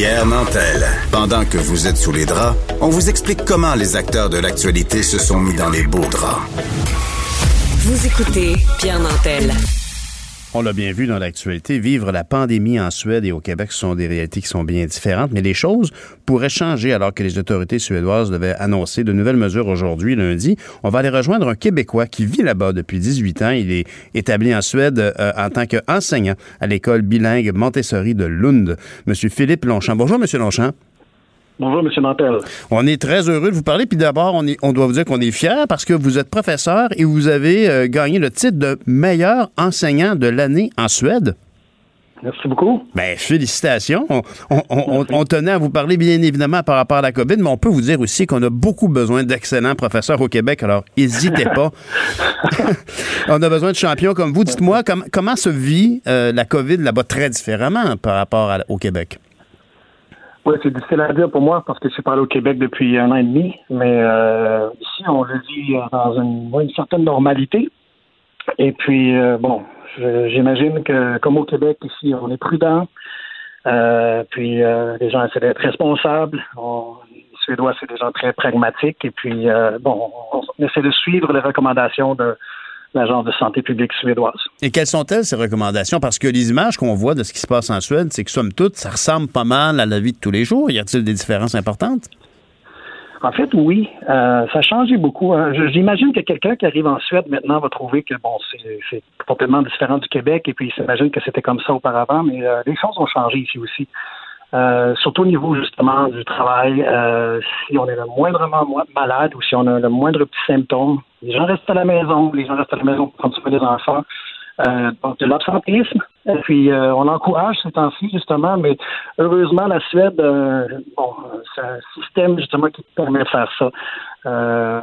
Pierre Nantel. Pendant que vous êtes sous les draps, on vous explique comment les acteurs de l'actualité se sont mis dans les beaux draps. Vous écoutez Pierre Nantel. On l'a bien vu dans l'actualité, vivre la pandémie en Suède et au Québec sont des réalités qui sont bien différentes, mais les choses pourraient changer alors que les autorités suédoises devaient annoncer de nouvelles mesures aujourd'hui, lundi. On va aller rejoindre un Québécois qui vit là-bas depuis 18 ans. Il est établi en Suède euh, en tant qu'enseignant à l'école bilingue Montessori de Lund. Monsieur Philippe Longchamp. Bonjour, Monsieur Longchamp. Bonjour, M. Nantel. On est très heureux de vous parler. Puis d'abord, on, on doit vous dire qu'on est fiers parce que vous êtes professeur et vous avez euh, gagné le titre de meilleur enseignant de l'année en Suède. Merci beaucoup. Bien, félicitations. On, on, on, tenait à vous parler, bien évidemment, par rapport à la COVID, mais on peut vous dire aussi qu'on a beaucoup besoin d'excellents professeurs au Québec, alors n'hésitez pas. on a besoin de champions comme vous. Dites-moi, comment se vit euh, la COVID là-bas très différemment par rapport à, au Québec? C'est difficile à dire pour moi parce que je suis parlé au Québec depuis un an et demi, mais euh, ici, on le vit dans une, certaine normalité. Et puis, euh, bon, j'imagine que comme au Québec, ici, on est prudent. Euh, puis, euh, les gens essaient d'être responsables. On, les Suédois, c'est des gens très pragmatiques. Et puis, euh, bon, on, on essaie de suivre les recommandations de, l'Agence de santé publique suédoise. Et quelles sont-elles, ces recommandations? Parce que les images qu'on voit de ce qui se passe en Suède, c'est que, somme toute, ça ressemble pas mal à la vie de tous les jours. Y a-t-il des différences importantes? En fait, oui. Euh, ça a changé beaucoup. Hein. J'imagine que quelqu'un qui arrive en Suède maintenant va trouver que, bon, c'est complètement différent du Québec et puis il s'imagine que c'était comme ça auparavant, mais euh, les choses ont changé ici aussi. Euh, surtout au niveau justement du travail, euh, si on est le moindrement malade ou si on a le moindre petit symptôme, les gens restent à la maison, les gens restent à la maison pour prendre soin des enfants. Euh, de l'absentéisme. Et puis euh, on encourage ces temps-ci justement, mais heureusement la Suède, euh, bon, c'est un système justement qui permet de faire ça. Euh,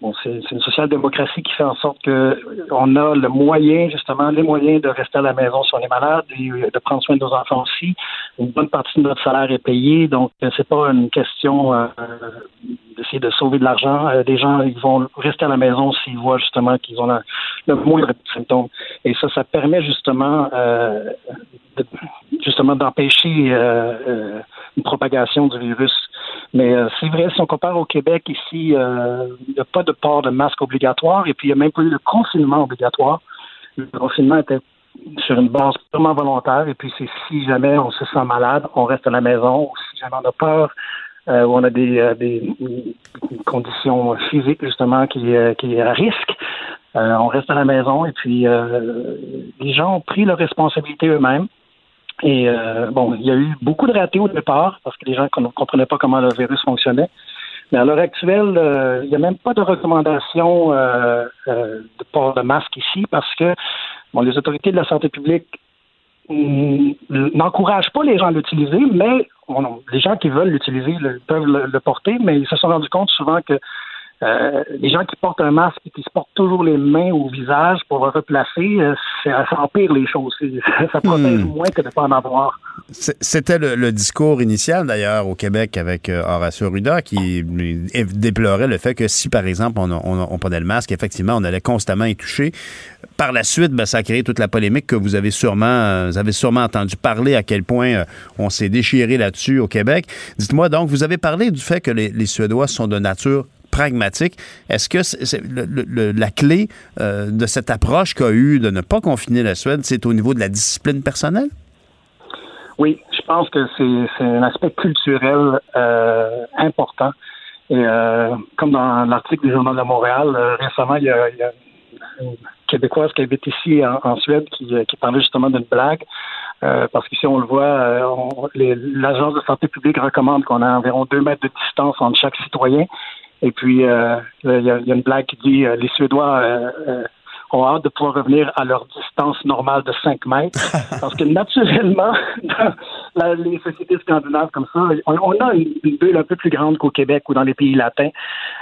bon, c'est une social-démocratie qui fait en sorte que on a le moyen, justement, les moyens de rester à la maison si on est malade et de prendre soin de nos enfants aussi. Une bonne partie de notre salaire est payée, donc c'est pas une question d'essayer de sauver de l'argent. Des gens, ils vont rester à la maison s'ils voient justement qu'ils ont la, le moindre symptôme. Et ça, ça permet justement, euh, de, justement d'empêcher euh, euh une propagation du virus. Mais euh, c'est vrai, si on compare au Québec, ici, euh, il n'y a pas de port de masque obligatoire et puis il n'y a même pas eu de confinement obligatoire. Le confinement était sur une base purement volontaire et puis c'est si jamais on se sent malade, on reste à la maison ou si jamais on a peur euh, on a des, euh, des, conditions physiques justement qui, euh, qui est à risque. Euh, on reste à la maison et puis les gens ont pris leurs responsabilités eux-mêmes. Et bon, il y a eu beaucoup de ratés au départ parce que les gens ne comprenaient pas comment le virus fonctionnait. Mais à l'heure actuelle, il n'y a même pas de recommandation de port de masque ici parce que bon, les autorités de la santé publique n'encouragent pas les gens à l'utiliser, mais les gens qui veulent l'utiliser peuvent le, porter, mais ils se sont rendus compte souvent que euh, les gens qui portent un masque et qui se portent toujours les mains au visage pour le replacer, euh, ça, empire les choses. Ça protège hmm. moins que de ne pas en avoir. C'était le, discours initial, d'ailleurs, au Québec avec euh, Horacio Ruda, qui déplorait le fait que si, par exemple, on, on, on prenait le masque, effectivement, on allait constamment y toucher. Par la suite, ben, ça a créé toute la polémique que vous avez sûrement, vous avez sûrement entendu parler à quel point on s'est déchiré là-dessus au Québec. Dites-moi donc, vous avez parlé du fait que les, les Suédois sont de nature pragmatique. Est-ce que c'est la clé euh, de cette approche qu'a eu de ne pas confiner la Suède, c'est au niveau de la discipline personnelle? Oui, je pense que c'est un aspect culturel euh, important. Et euh, comme dans l'article du Journal de Montréal, récemment, il y, a, une Québécoise qui habite ici en, Suède qui, qui, parlait justement d'une blague. parce que si on le voit, l'Agence de santé publique recommande qu'on ait environ deux mètres de distance entre chaque citoyen. Et puis, euh, il y, a une blague qui dit euh, les Suédois euh, ont hâte de pouvoir revenir à leur distance normale de 5 mètres. parce que naturellement, dans les sociétés scandinaves comme ça, on, a une, bulle un peu plus grande qu'au Québec ou dans les pays latins.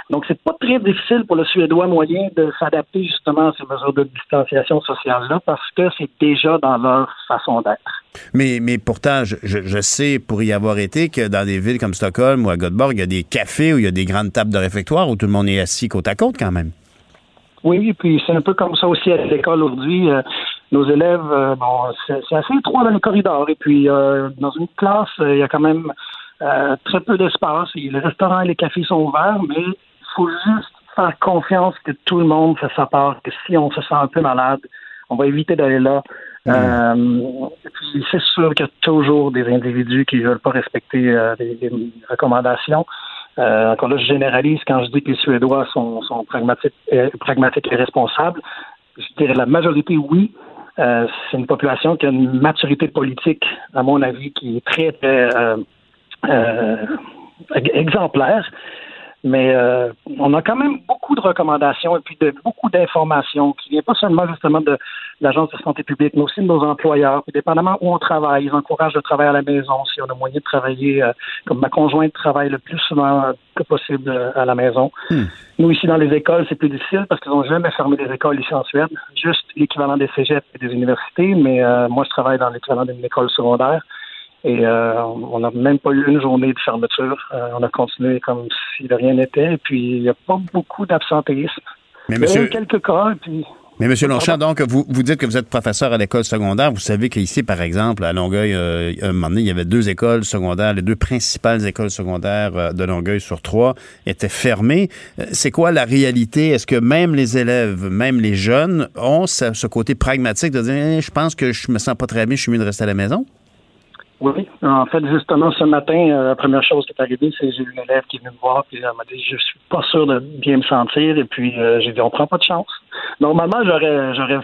Donc, c'est pas très difficile pour le Suédois moyen de s'adapter justement à ces mesures de distanciation sociale-là parce que c'est déjà dans leur façon d'être. Mais, mais pourtant, je, je, sais, pour y avoir été, que dans des villes comme Stockholm ou à Göteborg, il y a des cafés où il y a des grandes tables de réfectoire où tout le monde est assis côte à côte quand même. Oui, puis c'est un peu comme ça aussi à l'école aujourd'hui. Euh, nos élèves, euh, bon, c'est assez étroit dans les corridors. Et puis, euh, dans une classe, il y a quand même très peu d'espace. Les restaurants et les cafés sont ouverts, mais il faut juste faire confiance que tout le monde fait sa part, que si on se sent un peu malade, on va éviter d'aller là. Mm. puis c'est sûr qu'il y a toujours des individus qui ne veulent pas respecter les, recommandations. encore là, je généralise quand je dis que les Suédois sont, sont pragmatiques, pragmatiques et responsables. Je dirais la majorité, oui, euh, c'est une population qui a une maturité politique, à mon avis, qui est très, très euh, euh, exemplaire. Mais on a quand même beaucoup de recommandations et puis de beaucoup d'informations qui viennent pas seulement justement de l'Agence de santé publique, mais aussi de nos employeurs. Puis dépendamment où on travaille, ils encouragent le travail à la maison. Si on a moyen de travailler, euh, comme ma conjointe travaille le plus souvent que possible euh, à la maison. Hmm. Nous, ici, dans les écoles, c'est plus difficile parce qu'ils n'ont jamais fermé les écoles ici en Suède. Juste l'équivalent des cégeps et des universités. Mais euh, moi, je travaille dans l'équivalent d'une école secondaire. Et on n'a même pas eu une journée de fermeture. on a continué comme si de rien n'était. Et puis, il n'y a pas beaucoup d'absentéisme. Mais il y a eu quelques cas, puis mais M. Longchamp, donc, vous, vous dites que vous êtes professeur à l'école secondaire. Vous savez qu'ici, par exemple, à Longueuil, euh, un moment donné, il y avait deux écoles secondaires. Les deux principales écoles secondaires euh, de Longueuil sur trois étaient fermées. Euh, c'est quoi la réalité? Est-ce que même les élèves, même les jeunes, ont ce, côté pragmatique de dire, eh, je pense que je me sens pas très bien, je suis mieux de rester à la maison? Oui, en fait, justement, ce matin, euh, la première chose qui est arrivée, c'est j'ai eu une élève qui est venue me voir, puis elle m'a dit Je suis pas sûr de bien me sentir, et puis euh, j'ai dit On prend pas de chance. Normalement, j'aurais, j'aurais,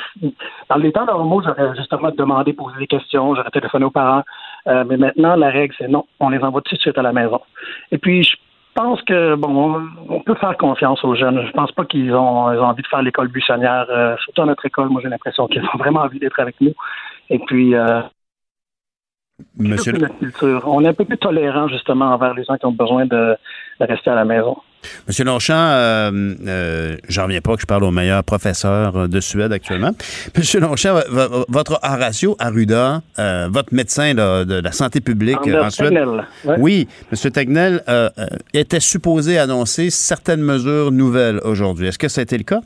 dans les temps normaux, j'aurais justement demandé, posé des questions, j'aurais téléphoné aux parents, euh, mais maintenant, la règle, c'est non, on les envoie tout de suite à la maison. Et puis, je pense que, bon, on peut faire confiance aux jeunes. Je pense pas qu'ils ont, ils ont envie de faire l'école buissonnière, surtout à notre école. Moi, j'ai l'impression qu'ils ont vraiment envie d'être avec nous. Et puis, Monsieur... On est un peu plus tolérant, justement, envers les gens qui ont besoin de, rester à la maison. Monsieur Longchamp, euh, euh, j'en reviens pas que je parle au meilleur professeur de Suède actuellement. Monsieur Longchamp, votre Horacio Arruda, euh, votre médecin de la santé publique en, Suède, oui, Monsieur Tegnell euh, était supposé annoncer certaines mesures nouvelles aujourd'hui. Est-ce que ça a été le cas?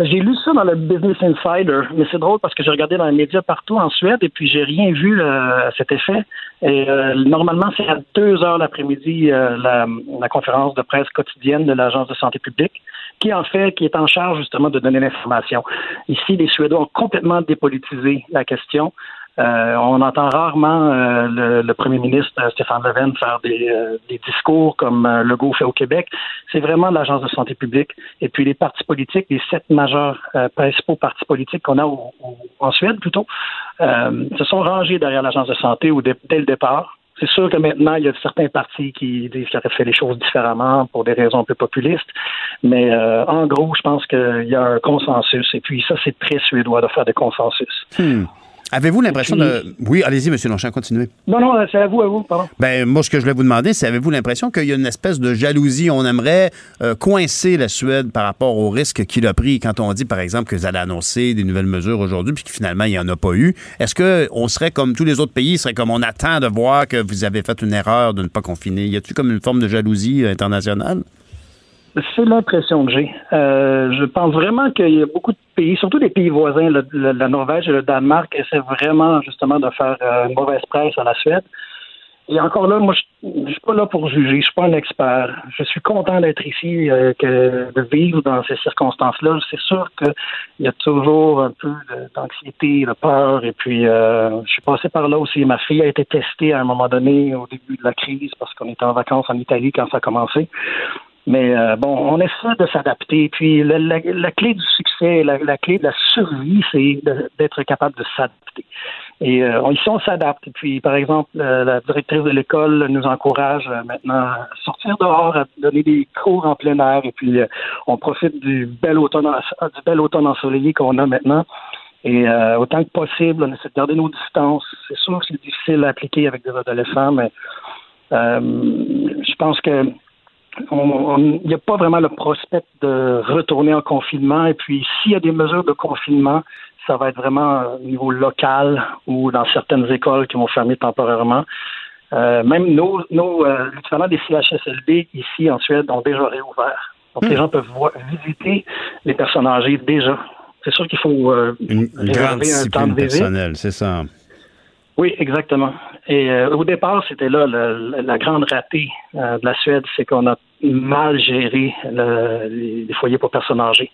Ben, j'ai lu ça dans le Business Insider, mais c'est drôle parce que j'ai regardé dans les médias partout en Suède et puis j'ai rien vu euh, à cet effet. Et euh, normalement, c'est à deux heures l'après-midi euh, la, la, conférence de presse quotidienne de l'Agence de santé publique, qui en fait, qui est en charge justement de donner l'information. Ici, les Suédois ont complètement dépolitisé la question. Euh, on entend rarement euh, le, premier ministre euh, Stéphane Leven faire des, discours comme le Legault fait au Québec. C'est vraiment l'Agence de santé publique. Et puis les partis politiques, les sept majeurs principaux partis politiques qu'on a en Suède plutôt, se sont rangés derrière l'Agence de santé dès le départ. C'est sûr que maintenant, il y a certains partis qui disent qu'ils auraient fait les choses différemment pour des raisons un peu populistes. Mais en gros, je pense qu'il y a un consensus. Et puis ça, c'est très suédois de faire des consensus. Hmm. Avez-vous l'impression de. Oui, allez-y, M. Longchamp, continuez. Non, non, c'est à vous, à vous, pardon. Ben, moi, ce que je voulais vous demander, c'est avez-vous l'impression qu'il y a une espèce de jalousie? On aimerait euh, coincer la Suède par rapport au risque qu'il a pris quand on dit, par exemple, que vous allez annoncer des nouvelles mesures aujourd'hui, puis que finalement, il n'y en a pas eu. Est-ce qu'on serait comme tous les autres pays, serait comme on attend de voir que vous avez fait une erreur de ne pas confiner? Y a-t-il comme une forme de jalousie euh, internationale? C'est l'impression que j'ai. Euh, je pense vraiment qu'il y a beaucoup de pays, surtout des pays voisins, la Norvège et le Danemark, essaient vraiment justement de faire euh, une mauvaise presse à la Suède. Et encore là, moi, je, ne suis pas là pour juger. Je suis pas un expert. Je suis content d'être ici, euh, de vivre dans ces circonstances-là. C'est sûr qu'il y a toujours un peu d'anxiété, de peur. Et puis, je suis passé par là aussi. Ma fille a été testée à un moment donné au début de la crise parce qu'on était en vacances en Italie quand ça a commencé. Mais euh, bon, on essaie de s'adapter. Puis la, clé du succès, la, clé de la survie, c'est d'être capable de s'adapter. Et euh, ici, on s'adapte. Puis, par exemple, euh, la directrice de l'école nous encourage maintenant à sortir dehors, à donner des cours en plein air. Et puis, on profite du bel automne, du bel automne ensoleillé qu'on a maintenant. Et autant que possible, on essaie de garder nos distances. C'est sûr que c'est difficile à appliquer avec des adolescents, mais je pense que il n'y a pas vraiment le prospect de retourner en confinement. Et puis, s'il y a des mesures de confinement, ça va être vraiment au niveau local ou dans certaines écoles qui vont fermer temporairement. Euh, même nos, nos euh, des CHSLD ici en Suède ont déjà réouvert. Donc, les hmm. gens peuvent voir, visiter les personnes âgées déjà. c'est sûr qu'il faut euh, une, grande discipline personnelle, c'est ça. Oui, exactement. Et euh, au départ, c'était là la grande ratée euh, de la Suède, c'est qu'on a mal géré les, foyers pour personnes âgées.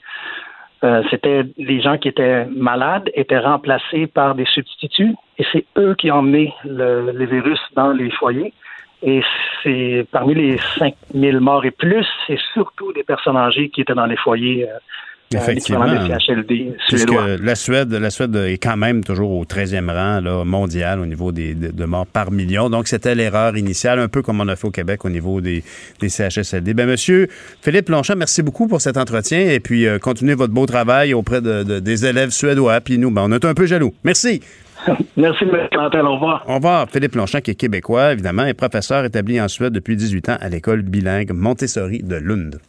c'était les gens qui étaient malades étaient remplacés par des substituts et c'est eux qui ont emmené les virus dans les foyers. Et c'est parmi les 5000 morts et plus, c'est surtout des personnes âgées qui étaient dans les foyers. Euh, Effectivement. Puisque la Suède, la Suède est quand même toujours au 13e rang là, mondial au niveau des, de, morts par million. Donc, c'était l'erreur initiale, un peu comme on a fait au Québec au niveau des, des CHSLD. Ben, monsieur Philippe Longchamp, merci beaucoup pour cet entretien et puis euh, continuez votre beau travail auprès de, des élèves suédois. Puis nous, ben, on est un peu jaloux. Merci. Merci, M. Au revoir. Au revoir. Philippe Longchamp, qui est québécois, évidemment, et professeur établi en Suède depuis 18 ans à l'école bilingue Montessori de Lund.